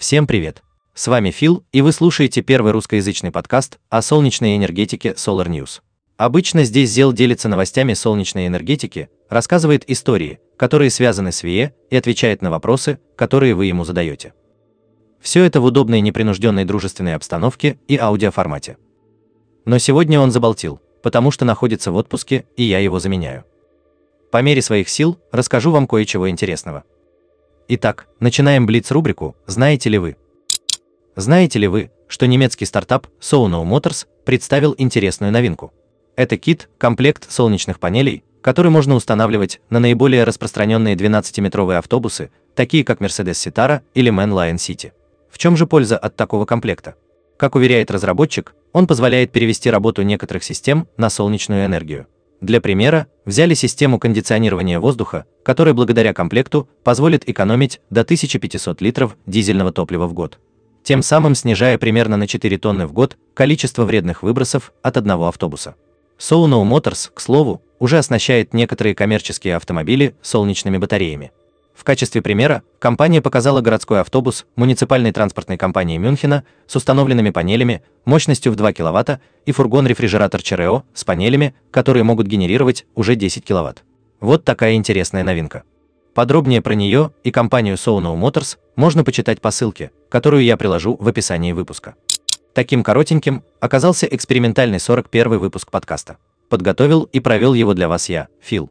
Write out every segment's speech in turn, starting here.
Всем привет! С вами Фил, и вы слушаете первый русскоязычный подкаст о солнечной энергетике Solar News. Обычно здесь Зел делится новостями солнечной энергетики, рассказывает истории, которые связаны с ВИЭ и отвечает на вопросы, которые вы ему задаете. Все это в удобной непринужденной дружественной обстановке и аудиоформате. Но сегодня он заболтил, потому что находится в отпуске, и я его заменяю. По мере своих сил расскажу вам кое-чего интересного. Итак, начинаем Блиц-рубрику «Знаете ли вы?». Знаете ли вы, что немецкий стартап Sono Motors представил интересную новинку? Это кит, комплект солнечных панелей, который можно устанавливать на наиболее распространенные 12-метровые автобусы, такие как Mercedes Citara или Man Lion City. В чем же польза от такого комплекта? Как уверяет разработчик, он позволяет перевести работу некоторых систем на солнечную энергию. Для примера, взяли систему кондиционирования воздуха, которая благодаря комплекту позволит экономить до 1500 литров дизельного топлива в год. Тем самым снижая примерно на 4 тонны в год количество вредных выбросов от одного автобуса. Sono Motors, к слову, уже оснащает некоторые коммерческие автомобили солнечными батареями. В качестве примера компания показала городской автобус муниципальной транспортной компании Мюнхена с установленными панелями мощностью в 2 кВт и фургон-рефрижератор ЧРО с панелями, которые могут генерировать уже 10 кВт. Вот такая интересная новинка. Подробнее про нее и компанию Sono Motors можно почитать по ссылке, которую я приложу в описании выпуска. Таким коротеньким оказался экспериментальный 41 выпуск подкаста. Подготовил и провел его для вас я, Фил.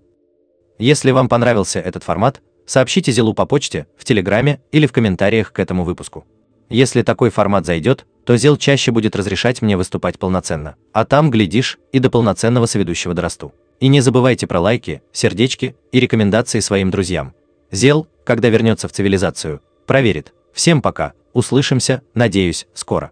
Если вам понравился этот формат, сообщите Зелу по почте, в Телеграме или в комментариях к этому выпуску. Если такой формат зайдет, то Зел чаще будет разрешать мне выступать полноценно, а там, глядишь, и до полноценного соведущего дорасту. И не забывайте про лайки, сердечки и рекомендации своим друзьям. Зел, когда вернется в цивилизацию, проверит. Всем пока, услышимся, надеюсь, скоро.